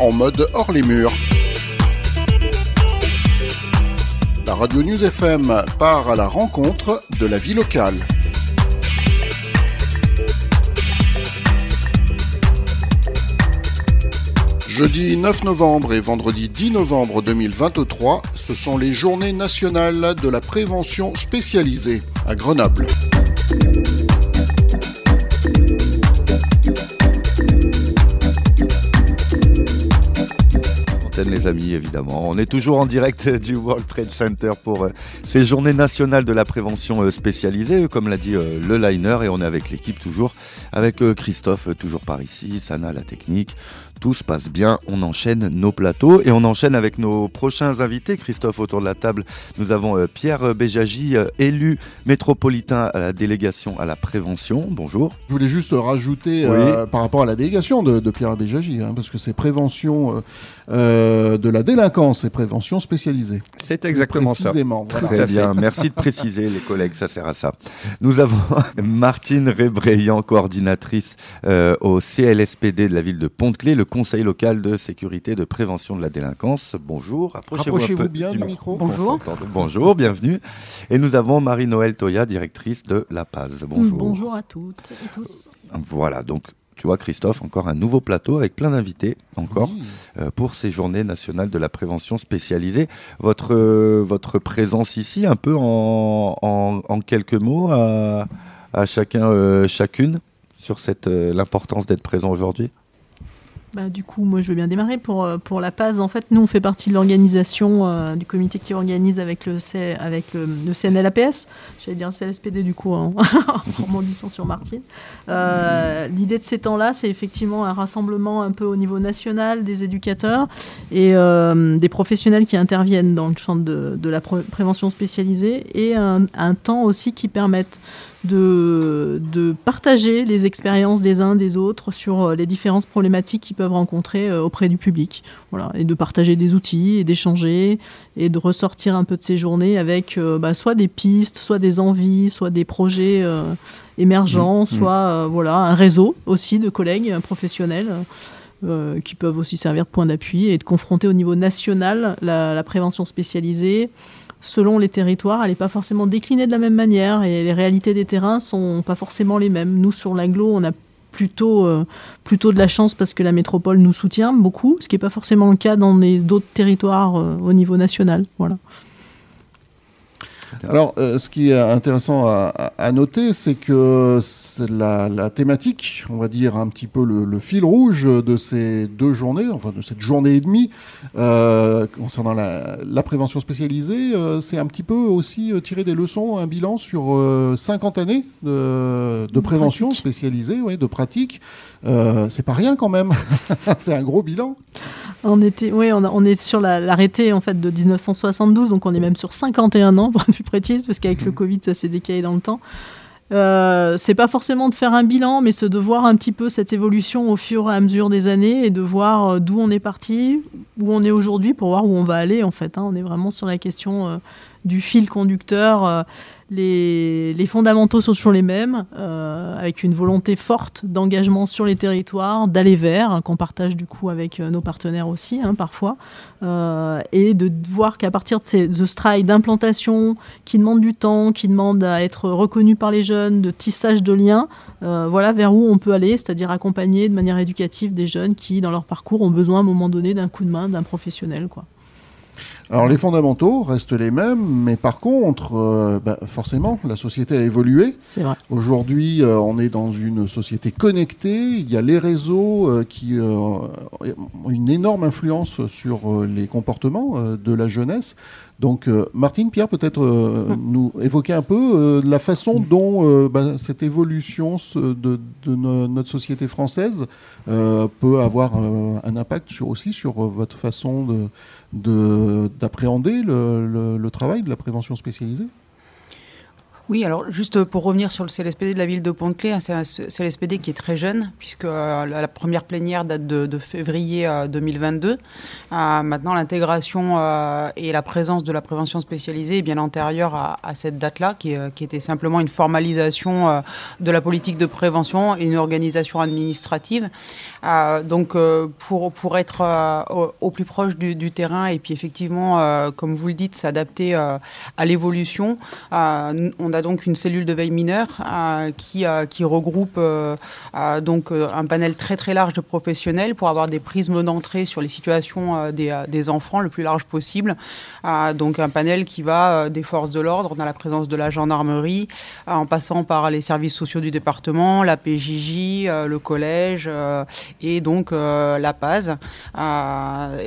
En mode hors les murs. La radio News FM part à la rencontre de la vie locale. Jeudi 9 novembre et vendredi 10 novembre 2023, ce sont les journées nationales de la prévention spécialisée à Grenoble. Les amis, évidemment. On est toujours en direct du World Trade Center pour euh, ces journées nationales de la prévention euh, spécialisée, comme l'a dit euh, le liner, et on est avec l'équipe toujours, avec Christophe, toujours par ici, Sana la technique, tout se passe bien, on enchaîne nos plateaux et on enchaîne avec nos prochains invités. Christophe, autour de la table, nous avons euh, Pierre Béjagy, euh, élu métropolitain à la délégation à la prévention. Bonjour. Je voulais juste rajouter euh, par rapport à la délégation de, Pierre Béjagy, hein, parce que c'est prévention de la délinquance et prévention spécialisée. C'est exactement ça. Très bien, merci de préciser les collègues, ça sert à ça. Nous avons Martine Rébreillant, coordinatrice au CLSPD de la ville de Pont-de-Clé, le Conseil local de sécurité et de prévention de la délinquance. Bonjour, approchez-vous bien du, micro. Bonjour. Bonjour, bienvenue. Et nous avons Marie-Noël Toya, directrice de La Paz. Bonjour. Bonjour à toutes et tous. Voilà, donc tu vois, Christophe, encore un nouveau plateau avec plein d'invités encore euh, pour ces journées nationales de la prévention spécialisée. Votre, euh, votre présence ici, un peu en, en, quelques mots à, à chacun, euh, chacune sur cette l'importance d'être présent aujourd'hui? Bah, du coup, moi, je veux bien démarrer. Pour, euh, pour la PAS, en fait, nous, on fait partie de l'organisation euh, du comité qui organise avec le, C, avec le, CNLAPS. J'allais dire le CLSPD, du coup, en, en sur Martine. Euh, l'idée de ces temps-là, c'est effectivement un rassemblement un peu au niveau national des éducateurs et des professionnels qui interviennent dans le champ de, de la prévention spécialisée et un temps aussi qui permette de, de, partager les expériences des uns des autres sur euh, les différentes problématiques qu'ils peuvent rencontrer euh, auprès du public. Voilà, et de partager des outils et d'échanger et de ressortir un peu de ces journées avec euh, bah, soit des pistes, soit des envies, soit des projets émergents, mmh, mmh. soit voilà, un réseau aussi de collègues professionnels. qui peuvent aussi servir de point d'appui et de confronter au niveau national la, la prévention spécialisée, selon les territoires, elle n'est pas forcément déclinée de la même manière et les réalités des terrains sont pas forcément les mêmes. Nous, sur l'aglo, on a plutôt, euh, plutôt de la chance parce que la métropole nous soutient beaucoup, ce qui n'est pas forcément le cas dans d'autres territoires euh, au niveau national. Voilà. Alors, euh, ce qui est intéressant à, noter, c'est que la, thématique, on va dire un petit peu le, fil rouge de ces deux journées, enfin de cette journée et demie, euh, concernant la, prévention spécialisée, euh, c'est un petit peu aussi tirer des leçons, un bilan sur 50 années de, prévention spécialisée, ouais, de pratique. C'est pas rien quand même, c'est un gros bilan. On était, oui, on, est sur l'arrêté en fait de 1972, donc on est même sur 51 ans pour être plus précise, parce qu'avec le mmh. Covid, ça s'est décalé dans le temps. Euh, c'est pas forcément de faire un bilan, mais c'est de voir un petit peu cette évolution au fur et à mesure des années et de voir euh, d'où on est parti, où on est aujourd'hui, pour voir où on va aller en fait. Hein. On est vraiment sur la question euh, du fil conducteur les, fondamentaux sont toujours les mêmes, euh, avec une volonté forte d'engagement sur les territoires, d'aller vers, hein, qu'on partage du coup avec euh, nos partenaires aussi, hein, parfois, euh, et de voir qu'à partir de, ces, ce d'implantation qui demande du temps, qui demande à être reconnu par les jeunes, de tissage de liens, voilà vers où on peut aller, c'est-à-dire accompagner de manière éducative des jeunes qui, dans leur parcours, ont besoin à un moment donné d'un coup de main d'un professionnel. Quoi. Alors les fondamentaux restent les mêmes, mais par contre, euh, bah, forcément, la société a évolué. C'est vrai. Aujourd'hui, euh, on est dans une société connectée. Il y a les réseaux euh, qui ont une énorme influence sur les comportements de la jeunesse. Donc, Martine, Pierre, peut-être nous évoquer un peu la façon dont bah, cette évolution de, notre société française peut avoir un impact sur, aussi sur votre façon de d'appréhender le, travail de la prévention spécialisée Oui, alors juste pour revenir sur le CLSPD de la ville de Pont-de-Clé, c'est un CLSPD qui est très jeune, puisque euh, la première plénière date de, février 2022. Euh, euh, maintenant, l'intégration et la présence de la prévention spécialisée est bien antérieure à, cette date-là, qui, était simplement une formalisation de la politique de prévention et une organisation administrative. donc, pour, être au, plus proche du, terrain et puis effectivement, comme vous le dites, s'adapter à l'évolution, on a donc une cellule de veille mineure euh, qui, euh, qui regroupe euh, donc un panel très très large de professionnels pour avoir des prismes d'entrée sur les situations des, des, enfants le plus large possible. donc un panel qui va des forces de l'ordre dans la présence de la gendarmerie, en passant par les services sociaux du département, la PJJ, le collège et donc la PAS.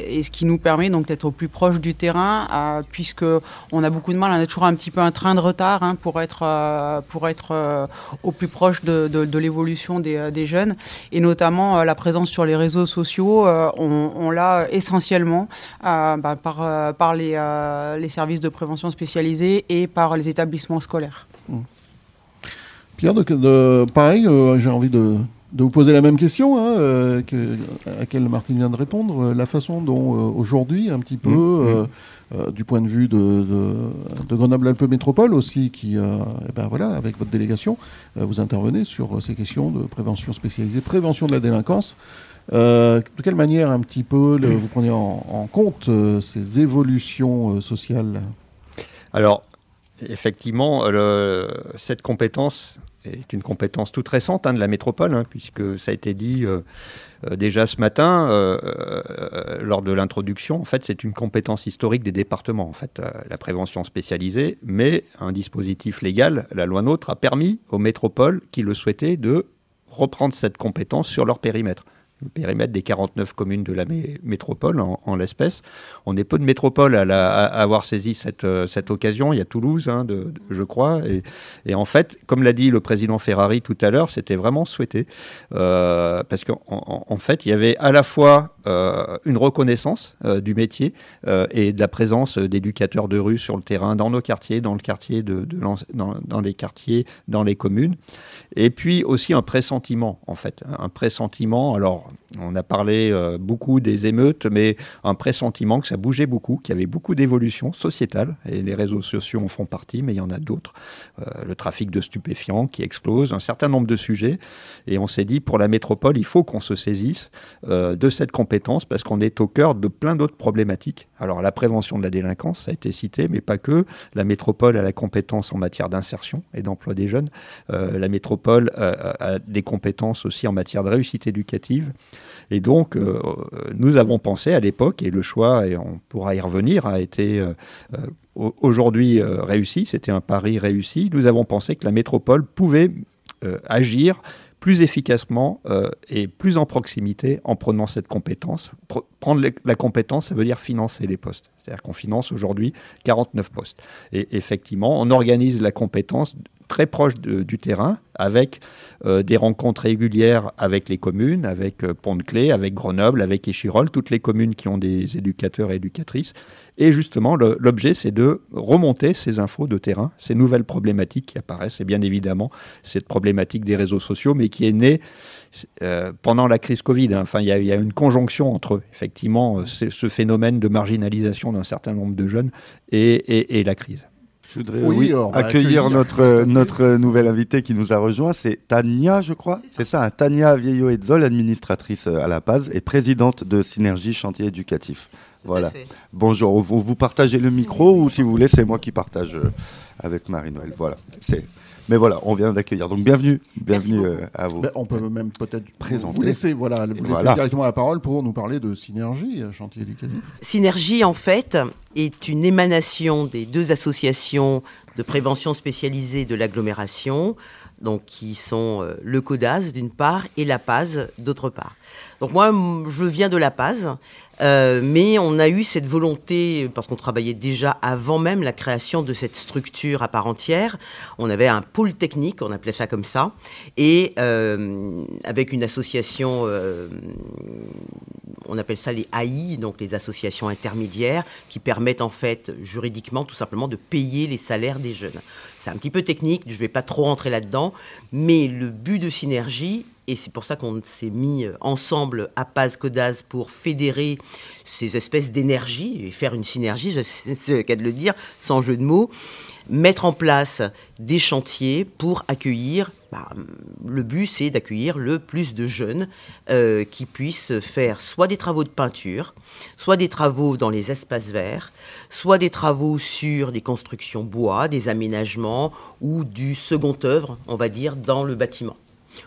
et ce qui nous permet donc d'être au plus proche du terrain, puisque on a beaucoup de mal, on a toujours un petit peu un train de retard hein, pour être, euh, pour être euh, au plus proche de, de, l'évolution des, euh, des, jeunes. Et notamment la présence sur les réseaux sociaux, on, on l'a essentiellement bah, par, par les, les, services de prévention spécialisés et par les établissements scolaires. Mmh. Pierre, de, pareil, j'ai envie de, de, vous poser la même question hein, que, à laquelle Martine vient de répondre. La façon dont aujourd'hui, un petit peu, mmh. Mmh. Euh, du point de vue de, Grenoble-Alpes Métropole aussi, qui, euh, eh ben voilà, avec votre délégation, euh, vous intervenez sur ces questions de prévention spécialisée, prévention de la délinquance. de quelle manière un petit peu vous prenez en, compte ces évolutions sociales? Alors, effectivement, cette compétence est une compétence toute récente hein, de la métropole, hein, puisque ça a été dit euh, déjà ce matin, euh, euh, lors de l'introduction, en fait, c'est une compétence historique des départements, en fait, la prévention spécialisée, mais un dispositif légal, la loi NOTRe, a permis aux métropoles qui le souhaitaient de reprendre cette compétence sur leur périmètre le périmètre des 49 communes de la métropole en, l'espèce. On est peu de métropoles à, avoir saisi cette, euh, cette, occasion. Il y a Toulouse, hein, je crois. Et, en fait, comme l'a dit le président Ferrari tout à l'heure, c'était vraiment souhaité. Euh, parce qu'en en, fait, il y avait à la fois euh, une reconnaissance du métier et de la présence d'éducateurs de rue sur le terrain, dans nos quartiers, dans le quartier de, dans, les quartiers, dans les communes. Et puis aussi un pressentiment, en fait. Un pressentiment, alors on a parlé euh, beaucoup des émeutes, mais un pressentiment que ça bougeait beaucoup, qu'il y avait beaucoup d'évolutions sociétales, et les réseaux sociaux en font partie, mais il y en a d'autres. Euh, le trafic de stupéfiants qui explose, un certain nombre de sujets, et on s'est dit, pour la métropole, il faut qu'on se saisisse euh, de cette compétence, parce qu'on est au cœur de plein d'autres problématiques. Alors la prévention de la délinquance, ça a été cité, mais pas que. La métropole a la compétence en matière d'insertion et d'emploi des jeunes. la métropole a des compétences aussi en matière de réussite éducative. Et donc, euh, nous avons pensé à l'époque, et le choix, et on pourra y revenir, a été euh, euh, aujourd'hui réussi, c'était un pari réussi. Nous avons pensé que la métropole pouvait agir plus efficacement et plus en proximité en prenant cette compétence. prendre la compétence, ça veut dire financer les postes. C'est-à-dire qu'on finance aujourd'hui 49 postes. Et effectivement, on organise la compétence très proche du terrain, avec euh, des rencontres régulières avec les communes, avec euh, Pont-de-Clé, avec Grenoble, avec Échirol, toutes les communes qui ont des éducateurs et éducatrices. Et justement, l'objet, c'est de remonter ces infos de terrain, ces nouvelles problématiques qui apparaissent. Et bien évidemment, cette problématique des réseaux sociaux, mais qui est née euh, pendant la crise Covid. Hein. Enfin, il y, a une conjonction entre, effectivement, ce phénomène de marginalisation d'un certain nombre de jeunes et la crise. Je voudrais oui, accueillir, notre, notre nouvelle invitée qui nous a rejoint. C'est Tania, je crois. C'est ça, hein. Tania Vieillot-Edzol, administratrice euh, à la Paz et présidente de Synergie Chantier Éducatif. voilà. Bonjour. Vous, vous partagez le micro ou si vous voulez, c'est moi qui partage euh, avec Marie-Noël. Voilà. C'est mais voilà, on vient d'accueillir. Donc bienvenue, bienvenue euh, à vous. Ben, on peut même peut-être présenter. Vous laisser, voilà, vous laisser directement la parole pour nous parler de Synergie, euh, chantier éducatif. Synergie, en fait, est une émanation des deux associations de prévention spécialisée de l'agglomération, donc qui sont euh, le CODAS d'une part et la PAS d'autre part. Donc moi, je viens de la Paz, euh, mais on a eu cette volonté, parce qu'on travaillait déjà avant même la création de cette structure à part entière, on avait un pôle technique, on appelait ça comme ça, et euh, avec une association, euh, on appelle ça les AI, donc les associations intermédiaires, qui permettent en fait juridiquement tout simplement de payer les salaires des des jeunes. C'est un petit peu technique, je ne vais pas trop rentrer là-dedans, mais le but de synergie, et c'est pour ça qu'on s'est mis ensemble à Paz Codaz pour fédérer ces espèces d'énergie et faire une synergie, c'est le de le dire, sans jeu de mots, mettre en place des chantiers pour accueillir. Bah, le but, c'est d'accueillir le plus de jeunes euh, qui puissent faire soit des travaux de peinture, soit des travaux dans les espaces verts, soit des travaux sur des constructions bois, des aménagements ou du second œuvre, on va dire, dans le bâtiment.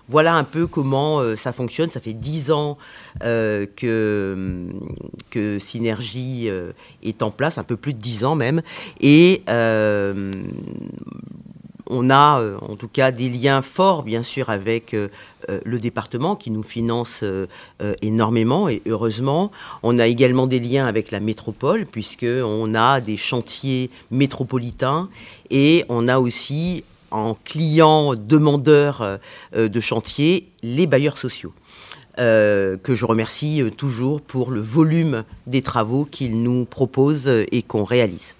Voilà un peu comment euh, ça fonctionne. Ça fait dix ans euh, que, que Synergie euh, est en place, un peu plus de dix ans même. Et on a en tout cas des liens forts, bien sûr, avec le département qui nous finance énormément et heureusement. On a également des liens avec la métropole, puisqu'on a des chantiers métropolitains et on a aussi en clients demandeurs euh, euh, de chantier les bailleurs sociaux. Euh, que je remercie toujours pour le volume des travaux qu'ils nous proposent et qu'on réalise.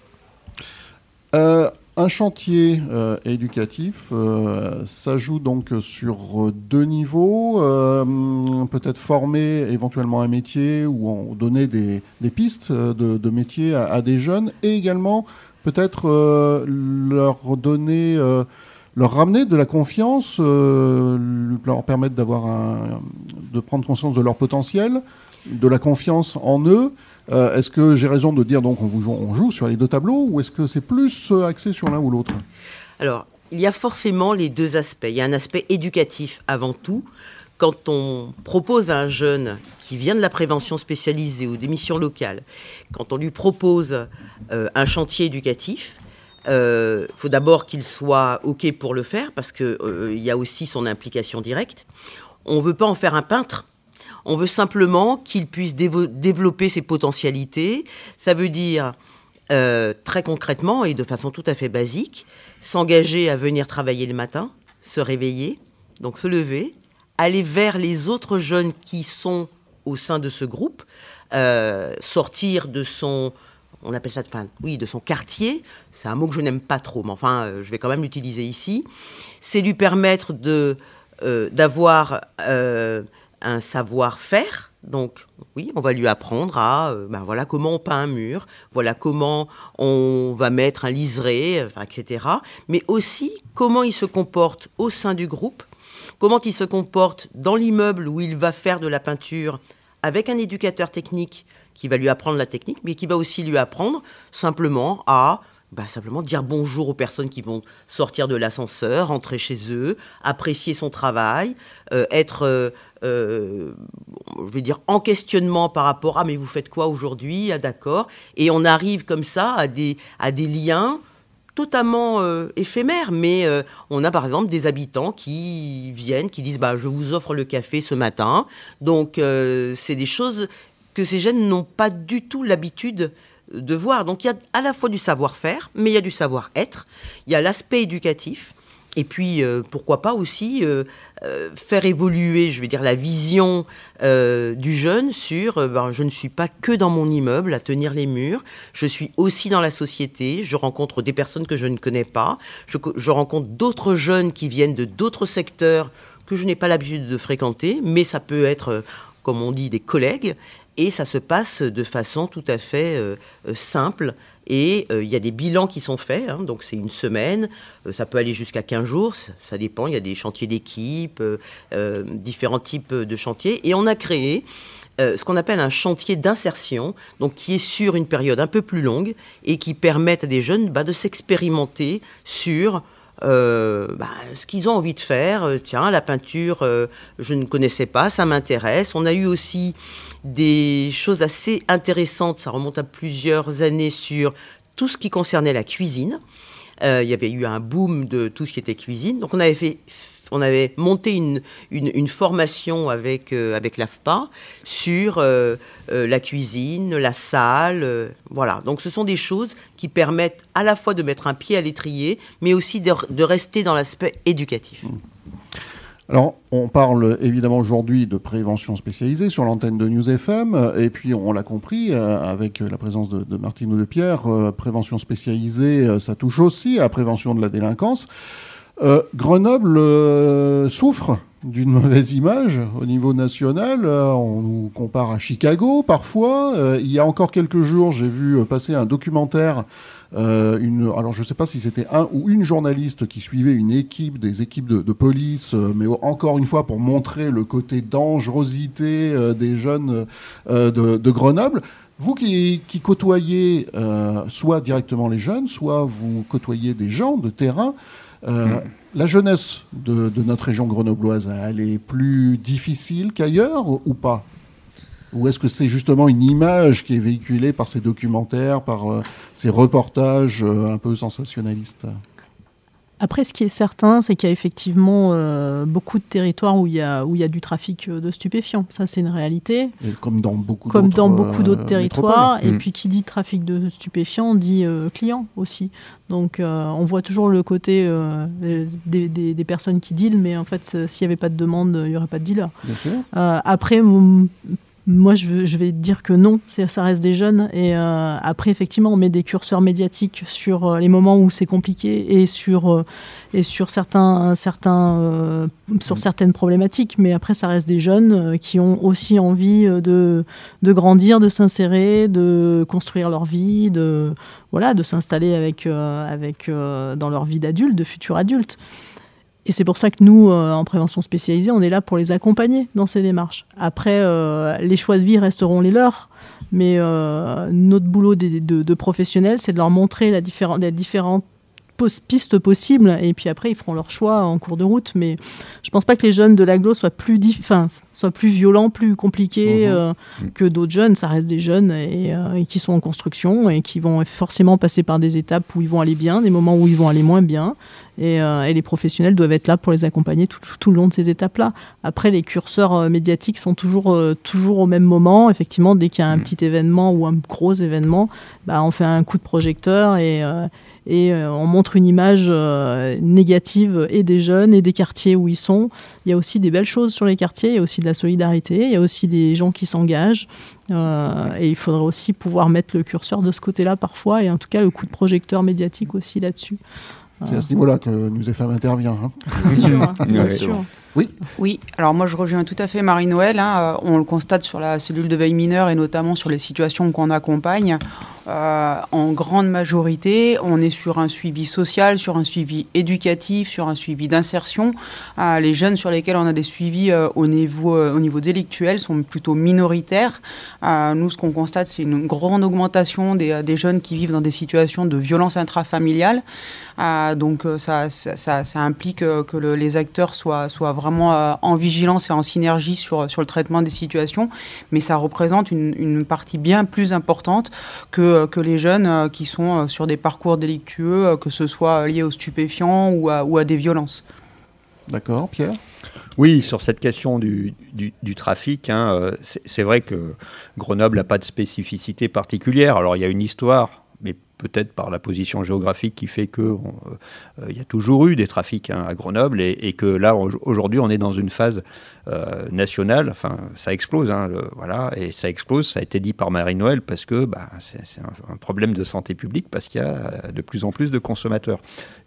un chantier éducatif, ça joue donc sur deux niveaux, peut-être former éventuellement un métier ou donner des, pistes de, de métier à, des jeunes, et également peut-être leur donner leur ramener de la confiance, euh, leur permettre d'avoir de prendre conscience de leur potentiel, de la confiance en eux. Euh, est-ce que j'ai raison de dire donc on, vous on joue sur les deux tableaux ou est-ce que c'est plus euh, axé sur l'un ou l'autre? Alors, il y a forcément les deux aspects. Il y a un aspect éducatif avant tout. Quand on propose à un jeune qui vient de la prévention spécialisée ou des missions locales, quand on lui propose un chantier éducatif, il euh, faut d'abord qu'il soit OK pour le faire, parce qu'il euh, y a aussi son implication directe. On ne veut pas en faire un peintre. On veut simplement qu'il puisse développer ses potentialités. Ça veut dire, euh, très concrètement et de façon tout à fait basique, s'engager à venir travailler le matin, se réveiller, donc se lever, aller vers les autres jeunes qui sont au sein de ce groupe, sortir de son on appelle ça de, oui, de son quartier, c'est un mot que je n'aime pas trop, mais enfin, euh, je vais quand même l'utiliser ici, c'est lui permettre de, euh, d'avoir euh, un savoir-faire. Donc, oui, on va lui apprendre à, ben voilà, comment on peint un mur, voilà comment on va mettre un liseré, etc. Mais aussi comment il se comporte au sein du groupe, comment il se comporte dans l'immeuble où il va faire de la peinture avec un éducateur technique qui va lui apprendre la technique, mais qui va aussi lui apprendre simplement à bah, simplement dire bonjour aux personnes qui vont sortir de l'ascenseur, rentrer chez eux, apprécier son travail, euh, être, euh, euh, je vais dire, en questionnement par rapport à mais vous faites quoi aujourd'hui? Ah d'accord. Et on arrive comme ça à des, à des liens totalement éphémères, mais on a par exemple des habitants qui viennent, qui disent bah, je vous offre le café ce matin. Donc c'est des choses que ces jeunes n'ont pas du tout l'habitude de voir. Donc il y a à la fois du savoir-faire, mais il y a du savoir-être, il y a l'aspect éducatif, et puis euh, pourquoi pas aussi euh, euh, faire évoluer, je vais dire, la vision du jeune sur ben, je ne suis pas que dans mon immeuble à tenir les murs, je suis aussi dans la société, je rencontre des personnes que je ne connais pas, je rencontre d'autres jeunes qui viennent de d'autres secteurs que je n'ai pas l'habitude de fréquenter, mais ça peut être comme on dit, des collègues, et ça se passe de façon tout à fait euh, euh, simple. Et euh, il y a des bilans qui sont faits, hein. donc c'est une semaine, ça peut aller jusqu'à 15 jours, ça, dépend, il y a des chantiers d'équipe, différents types de chantiers. Et on a créé ce qu'on appelle un chantier d'insertion, donc qui est sur une période un peu plus longue et qui permet à des jeunes bah, de s'expérimenter sur euh, bah, ce qu'ils ont envie de faire. Euh, tiens, la peinture, euh, je ne connaissais pas, ça m'intéresse. On a eu aussi des choses assez intéressantes, ça remonte à plusieurs années, sur tout ce qui concernait la cuisine. il y avait eu un boom de tout ce qui était cuisine. Donc on avait fait on avait monté une, formation avec, euh, avec l'AFPA sur euh, euh, la cuisine, la salle. voilà. Donc ce sont des choses qui permettent à la fois de mettre un pied à l'étrier, mais aussi de, rester dans l'aspect éducatif. Mmh. Alors, on parle évidemment aujourd'hui de prévention spécialisée sur l'antenne de News FM, et puis on l'a compris avec la présence de, de Martine de Pierre, prévention spécialisée, ça touche aussi à prévention de la délinquance. Grenoble souffre d'une mauvaise image au niveau national. Euh, on nous compare à Chicago parfois. Euh, il y a encore quelques jours, j'ai vu euh, passer un documentaire. alors je ne sais pas si c'était un ou une journaliste qui suivait une équipe, des équipes de, police, mais encore une fois pour montrer le côté dangerosité des jeunes de, Grenoble. Vous qui côtoyez soit directement les jeunes, soit vous côtoyez des gens de terrain, mm. La jeunesse de, notre région grenobloise, elle est plus difficile qu'ailleurs ou pas? Ou est-ce que c'est justement une image qui est véhiculée par ces documentaires, par euh, ces reportages euh, un peu sensationnalistes? Après, ce qui est certain, c'est qu'il y a effectivement euh, beaucoup de territoires où il, y a, où il y a du trafic euh, de stupéfiants. Ça, c'est une réalité. comme dans beaucoup comme d'autres, dans beaucoup d'autres euh, territoires. Et mm. puis, qui dit trafic de stupéfiants dit client aussi. Donc, on voit toujours le côté des, des, personnes qui dealent, mais en fait, s'il n'y avait pas de demande, il n'y aurait pas de dealer. Bien sûr. après, moi, je, je, vais dire que non, ça reste des jeunes. Et euh, après, effectivement, on met des curseurs médiatiques sur euh, les moments où c'est compliqué et sur, euh, et sur, certains, certains, sur certaines problématiques. Mais après, ça reste des jeunes qui ont aussi envie de, de grandir, de s'insérer, de construire leur vie, de, voilà, de s'installer avec, avec, dans leur vie d'adulte, de futurs adultes. Et c'est pour ça que nous, euh, en prévention spécialisée, on est là pour les accompagner dans ces démarches. Après, euh, les choix de vie resteront les leurs, mais euh, notre boulot de, de, professionnels, c'est de leur montrer la les différentes pistes possibles, et puis après, ils feront leur choix en cours de route. Mais je pense pas que les jeunes de l'aglo soient plus, enfin, soient plus violents, plus compliqués mhm. que d'autres jeunes. Ça reste des jeunes et, et, qui sont en construction et qui vont forcément passer par des étapes où ils vont aller bien, des moments où ils vont aller moins bien. Euh, et, les professionnels doivent être là pour les accompagner tout, le long de ces étapes-là. Après, les curseurs euh, médiatiques sont toujours, euh, toujours au même moment. Effectivement, dès qu'il y a un mm. petit événement ou un gros événement, bah, on fait un coup de projecteur et, et on montre une image négative et des jeunes et des quartiers où ils sont. Il y a aussi des belles choses sur les quartiers, il y a aussi de la solidarité, il y a aussi des gens qui s'engagent. et il faudrait aussi pouvoir mettre le curseur de ce côté-là parfois, et en tout cas le coup de projecteur médiatique aussi là-dessus. C'est à ce niveau-là que Nous FM intervient. Hein. Bien sûr. Oui. Alors moi je rejoins tout à fait Marie-Noël. Hein. Euh, on le constate sur la cellule de veille mineure et notamment sur les situations qu'on accompagne. Euh, en grande majorité, on est sur un suivi social, sur un suivi éducatif, sur un suivi d'insertion. Euh, les jeunes sur lesquels on a des suivis au, niveau, au délictuel sont plutôt minoritaires. nous, ce qu'on constate, c'est une grande augmentation des, jeunes qui vivent dans des situations de violence intrafamiliale. donc ça, implique que le, les acteurs soient vraiment vraiment euh, en vigilance et en synergie sur, sur le traitement des situations, mais ça représente une, partie bien plus importante que, que les jeunes euh, qui sont euh, sur des parcours délictueux, que ce soit lié aux stupéfiants ou à, ou à des violences. D'accord, Pierre? Oui, sur cette question du, du, trafic, hein, c'est vrai que Grenoble n'a pas de spécificité particulière. Alors il y a une histoire peut-être par la position géographique qui fait qu'il euh, y a toujours eu des trafics hein, à Grenoble et, que là aujourd'hui on est dans une phase euh, nationale. Enfin, ça explose, hein, voilà, et ça explose. Ça a été dit par Marie-Noël parce que bah, c'est un, problème de santé publique parce qu'il y a de plus en plus de consommateurs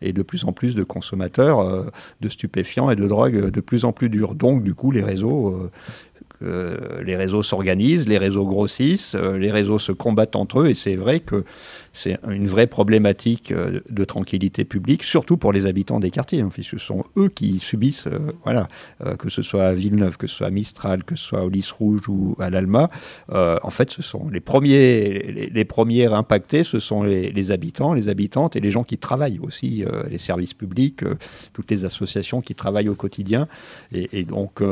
et de plus en plus de consommateurs euh, de stupéfiants et de drogues de plus en plus durs. Donc du coup les réseaux les réseaux s'organisent, les réseaux grossissent, les réseaux se combattent entre eux, et c'est vrai que c'est une vraie problématique euh, de tranquillité publique, surtout pour les habitants des quartiers, hein, ce sont eux qui subissent, euh, voilà, euh, que ce soit à Villeneuve, que ce soit à Mistral, que ce soit au Lys Rouge ou à l'Alma. en fait, ce sont les premiers, les, premiers impactés, ce sont les, habitants, les habitantes et les gens qui travaillent aussi, les services publics, toutes les associations qui travaillent au quotidien. Et, donc,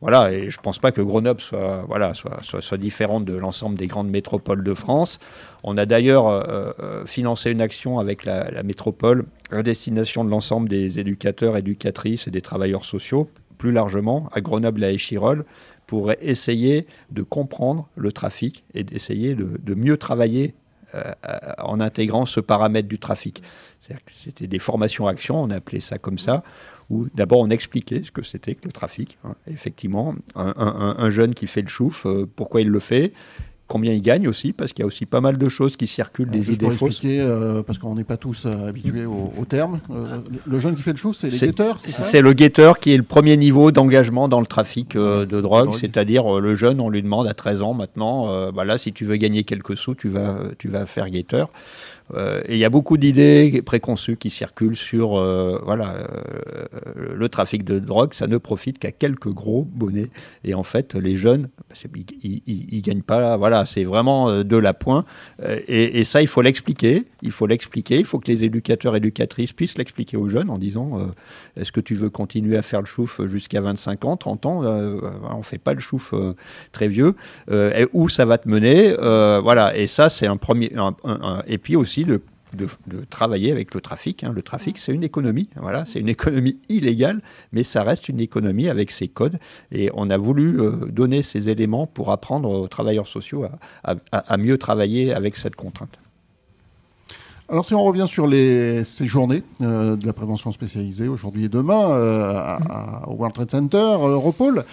voilà, et je ne pense pas que Grenoble soit, voilà, soit différente de l'ensemble des grandes métropoles de France. On a d'ailleurs euh, euh, financé une action avec la, métropole à destination de l'ensemble des éducateurs, éducatrices et des travailleurs sociaux, plus largement à Grenoble et à Échirol, pour essayer de comprendre le trafic et d'essayer de, mieux travailler en intégrant ce paramètre du trafic. C'était des formations-actions, on appelait ça comme ça, où d'abord on expliquait ce que c'était que le trafic. Hein. Effectivement, un, jeune qui fait le chouf, pourquoi il le fait, combien il gagne aussi, parce qu'il y a aussi pas mal de choses qui circulent, des idées fausses. expliquer, euh, parce qu'on n'est pas tous euh, habitués au, terme. Euh, le jeune qui fait le chou, c'est les guetteurs, c'est ça? C'est le guetteur qui est le premier niveau d'engagement dans le trafic de drogue, c'est-à-dire le jeune, on lui demande à 13 ans maintenant, bah là, si tu veux gagner quelques sous, tu vas, tu vas faire guetteur. Euh, et il y a beaucoup d'idées préconçues qui circulent sur euh, voilà, euh, le trafic de drogue. Ça ne profite qu'à quelques gros bonnets. Et en fait, les jeunes, ils ne gagnent pas. Voilà, c'est vraiment de la pointe. Et, ça, il faut l'expliquer. Il faut l'expliquer. Il faut que les éducateurs éducatrices puissent l'expliquer aux jeunes en disant est-ce que tu veux continuer à faire le chouf jusqu'à 25 ans, 30 ans? On ne fait pas le chouf très vieux. et où ça va te mener? Voilà. Et ça, c'est un premier. et puis aussi, de, travailler avec le trafic. Hein. Le trafic, c'est une économie. Voilà, c'est une économie illégale, mais ça reste une économie avec ses codes. Et on a voulu euh, donner ces éléments pour apprendre aux travailleurs sociaux à, mieux travailler avec cette contrainte. Alors si on revient sur les, ces journées euh, de la prévention spécialisée aujourd'hui et demain euh, au World Trade Center, Europol,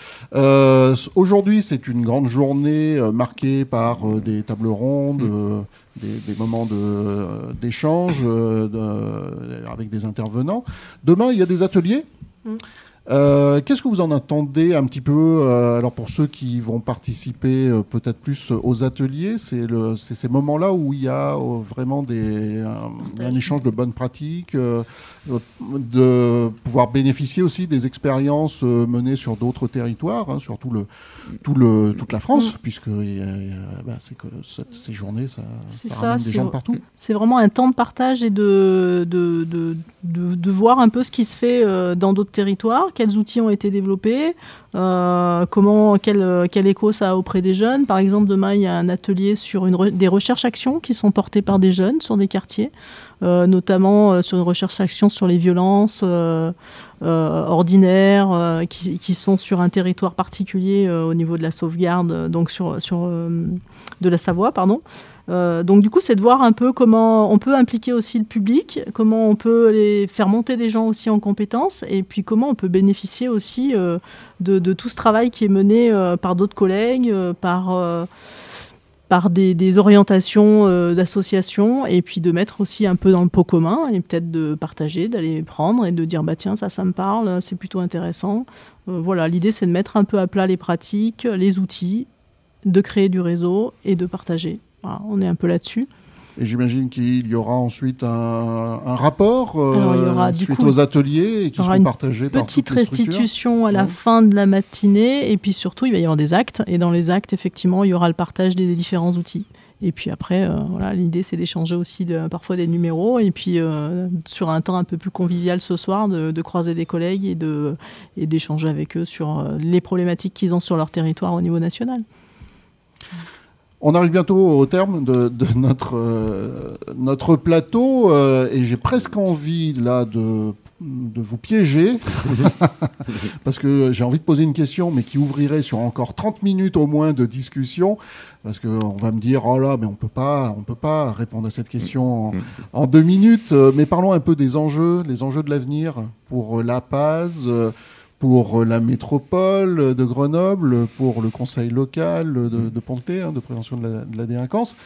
aujourd'hui c'est une grande journée marquée par des tables rondes, mm des, moments d'échange de, avec des intervenants. Demain, il y a des ateliers? Euh, qu'est-ce que vous en attendez un petit peu euh, Alors pour ceux qui vont participer euh, peut-être plus aux ateliers, c'est ces moments-là où il y a vraiment des, un, échange de bonnes pratiques, de pouvoir bénéficier aussi des expériences menées sur d'autres territoires, hein, sur tout le, tout le, toute la France, mm. puisque bah, ces journées, ça, ça, ramène des gens partout. C'est vraiment un temps de partage et de, de, de, de, voir un peu ce qui se fait dans d'autres territoires quels outils ont été développés, euh, comment, quel, quel, écho ça a auprès des jeunes. Par exemple, demain, il y a un atelier sur des recherches-actions qui sont portées par des jeunes sur des quartiers, euh, notamment euh, sur une recherche-action sur les violences ordinaires qui, qui, sont sur un territoire particulier au niveau de la sauvegarde, donc sur, sur de la Savoie, pardon. Euh, donc du coup, c'est de voir un peu comment on peut impliquer aussi le public, comment on peut les faire monter des gens aussi en compétences, et puis comment on peut bénéficier aussi euh, de, tout ce travail qui est mené euh, par d'autres collègues, par des, orientations d'associations et puis de mettre aussi un peu dans le pot commun et peut-être de partager, d'aller prendre et de dire bah tiens ça ça me parle, c'est plutôt intéressant. voilà, l'idée c'est de mettre un peu à plat les pratiques, les outils, de créer du réseau et de partager on est un peu là-dessus. Et j'imagine qu'il y aura ensuite un, rapport euh, suite aux ateliers et qui seront partagés par Petite restitution à la fin de la matinée et puis surtout il va y avoir des actes et dans les actes effectivement il y aura le partage des, différents outils. Et puis après, euh, voilà, l'idée c'est d'échanger aussi de, parfois des numéros et puis euh, sur un temps un peu plus convivial ce soir, de, croiser des collègues et, de, et d'échanger avec eux sur les problématiques qu'ils ont sur leur territoire au niveau national. On arrive bientôt au terme de, notre, euh, notre plateau euh, et j'ai presque envie là de, de vous piéger. Parce que j'ai envie de poser une question mais qui ouvrirait sur encore 30 minutes au moins de discussion. Parce qu'on va me dire oh là mais on peut pas on peut pas répondre à cette question en, deux minutes. Mais parlons un peu des enjeux les enjeux de l'avenir pour la Paz pour la métropole de Grenoble, pour le conseil local de, de hein, de prévention de la, délinquance.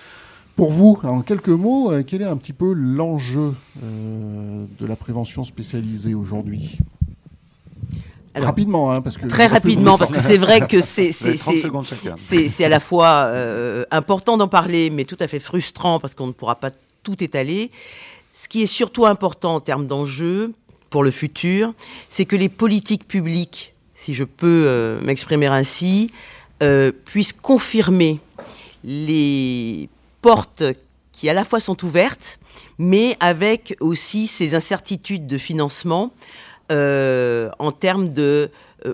Pour vous, en quelques mots, euh, quel est un petit peu l'enjeu euh, de la prévention spécialisée aujourd'hui? Rapidement, hein, parce que très rapidement, parce que c'est vrai que c'est c'est à la fois euh, important d'en parler, mais tout à fait frustrant parce qu'on ne pourra pas tout étaler. Ce qui est surtout important en termes d'enjeux, pour le futur, c'est que les politiques publiques, si je peux euh, m'exprimer ainsi, euh, puissent confirmer les portes qui à la fois sont ouvertes, mais avec aussi ces incertitudes de financement euh, en termes de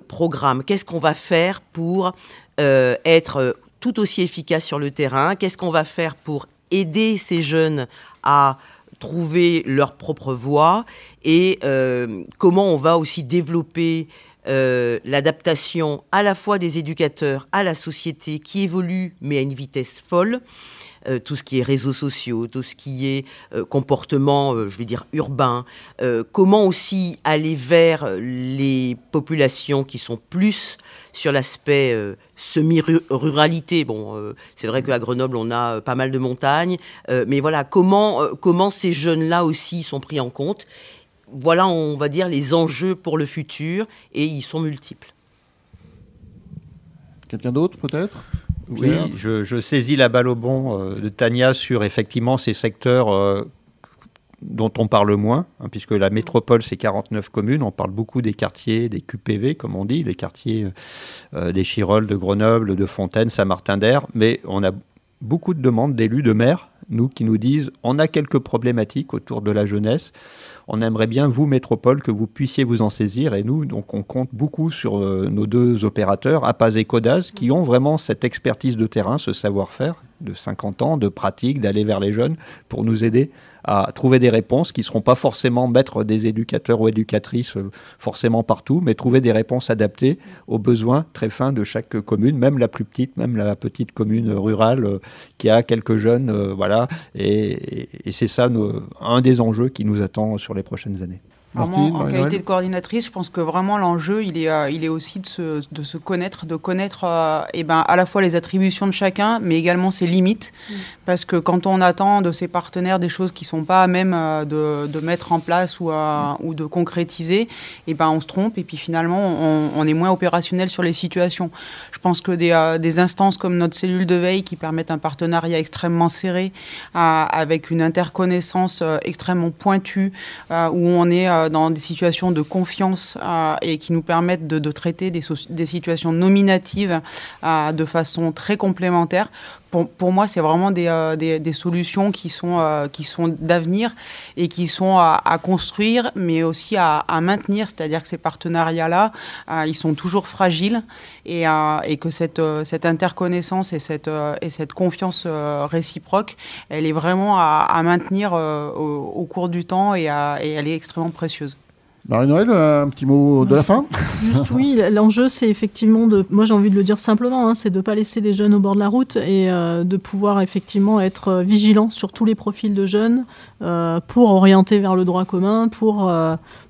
programme. Qu'est-ce qu'on va faire pour être tout aussi efficace sur le terrain? Qu'est-ce qu'on va faire pour aider ces jeunes à trouver leur propre voie et euh, comment on va aussi développer euh, l'adaptation à la fois des éducateurs à la société qui évolue mais à une vitesse folle. tout ce qui est réseaux sociaux, tout ce qui est comportement, je vais dire, urbain. comment aussi aller vers les populations qui sont plus sur l'aspect semi-ruralité. Bon, c'est vrai qu'à Grenoble, on a pas mal de montagnes, mais voilà, comment, comment ces jeunes-là aussi sont pris en compte voilà, on va dire, les enjeux pour le futur, et ils sont multiples. Quelqu'un d'autre, peut-être? Oui, je, saisis la balle au bon euh, de Tania sur effectivement ces secteurs euh, dont on parle moins, hein, puisque la métropole, c'est 49 communes. On parle beaucoup des quartiers, des QPV, comme on dit, les quartiers euh, des Chirolles, de Grenoble, de Fontaine, Saint-Martin-d'Air, mais on a beaucoup de demandes d'élus, de maires, nous, qui nous disent on a quelques problématiques autour de la jeunesse. On aimerait bien, vous, métropole, que vous puissiez vous en saisir. Et nous, donc, on compte beaucoup sur euh, nos deux opérateurs, APAS et Codaz, qui ont vraiment cette expertise de terrain, ce savoir-faire de 50 ans, de pratique, d'aller vers les jeunes pour nous aider à trouver des réponses qui ne seront pas forcément mettre des éducateurs ou éducatrices euh, forcément partout, mais trouver des réponses adaptées aux besoins très fins de chaque commune, même la plus petite, même la petite commune rurale euh, qui a quelques jeunes. Euh, voilà. Et, c'est ça un des enjeux qui nous attend sur les prochaines années en qualité de coordinatrice, je pense que vraiment l'enjeu, il est, euh, il est aussi de se, de se connaître, de connaître euh, eh ben, à la fois les attributions de chacun, mais également ses limites. Mm. Parce que quand on attend de ses partenaires des choses qui ne sont pas à même euh, de, de, mettre en place ou, ou de concrétiser, eh ben, on se trompe et puis finalement, on, on, est moins opérationnel sur les situations. Je pense que des, des, instances comme notre cellule de veille qui permettent un partenariat extrêmement serré, avec une interconnaissance extrêmement pointue, où on est dans des situations de confiance euh, et qui nous permettent de, traiter des, des, situations nominatives euh, de façon très complémentaire pour, moi, c'est vraiment des, euh, des, solutions qui sont, euh, qui sont d'avenir et qui sont à, construire, mais aussi à, maintenir. C'est-à-dire que ces partenariats-là, euh, ils sont toujours fragiles et, et que cette, cette interconnaissance et cette, et cette confiance réciproque, elle est vraiment à, maintenir au, cours du temps et elle est extrêmement précieuse. Marie-Noël, un petit mot de la fin? Juste oui, l'enjeu c'est effectivement de, moi j'ai envie de le dire simplement, hein, c'est de ne pas laisser les jeunes au bord de la route et euh, de pouvoir effectivement être euh, vigilant sur tous les profils de jeunes euh, pour orienter vers le droit commun, pour,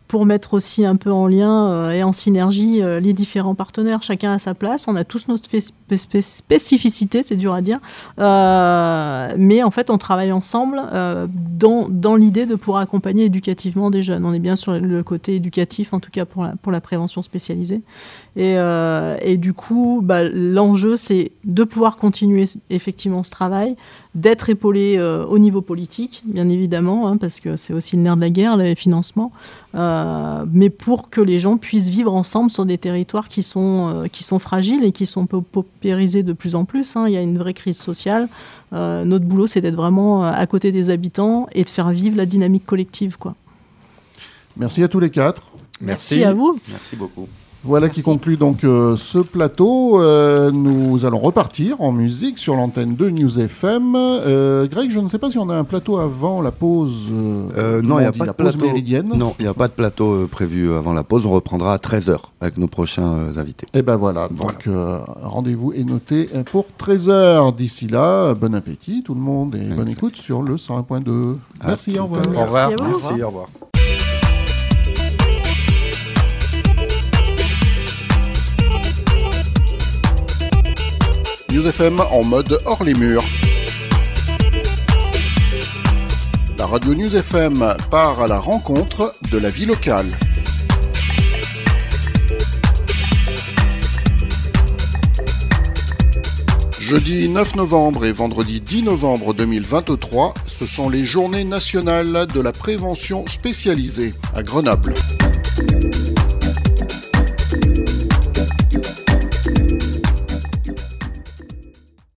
pour mettre aussi un peu en lien euh, et en synergie euh, les différents partenaires. Chacun a sa place, on a tous nos spécificités, c'est dur à dire, euh, mais en fait on travaille ensemble dans, dans l'idée de pouvoir accompagner éducativement des jeunes. On est bien sur le côté éducatif, en tout cas pour la, pour la prévention spécialisée. Et, et du coup, bah, l'enjeu c'est de pouvoir continuer effectivement ce travail, d'être épaulé au niveau politique, bien évidemment, hein, parce que c'est aussi le nerf de la guerre, les financements. Euh, mais pour que les gens puissent vivre ensemble sur des territoires qui sont, euh, qui sont fragiles et qui sont paupérisés de plus en plus. Hein. Il y a une vraie crise sociale. Euh, notre boulot, c'est d'être vraiment à côté des habitants et de faire vivre la dynamique collective. Quoi. Merci à tous les quatre. Merci à vous. Merci beaucoup. Voilà qui conclut donc euh, ce plateau. Euh, nous allons repartir en musique sur l'antenne de News FM. Euh, Greg, je ne sais pas si on a un plateau avant la pause. non, il n'y a pas de plateau méridienne. Non, il n'y a pas de plateau prévu avant la pause. On reprendra à 13h avec nos prochains invités. Et eh ben voilà, donc rendez-vous est noté pour 13h. D'ici là, bon appétit tout le monde et bonne écoute sur le 101.2. Merci, au revoir. Au revoir. Merci, au revoir. News FM en mode hors les murs. La radio News FM part à la rencontre de la vie locale. Jeudi 9 novembre et vendredi 10 novembre 2023, ce sont les journées nationales de la prévention spécialisée à Grenoble.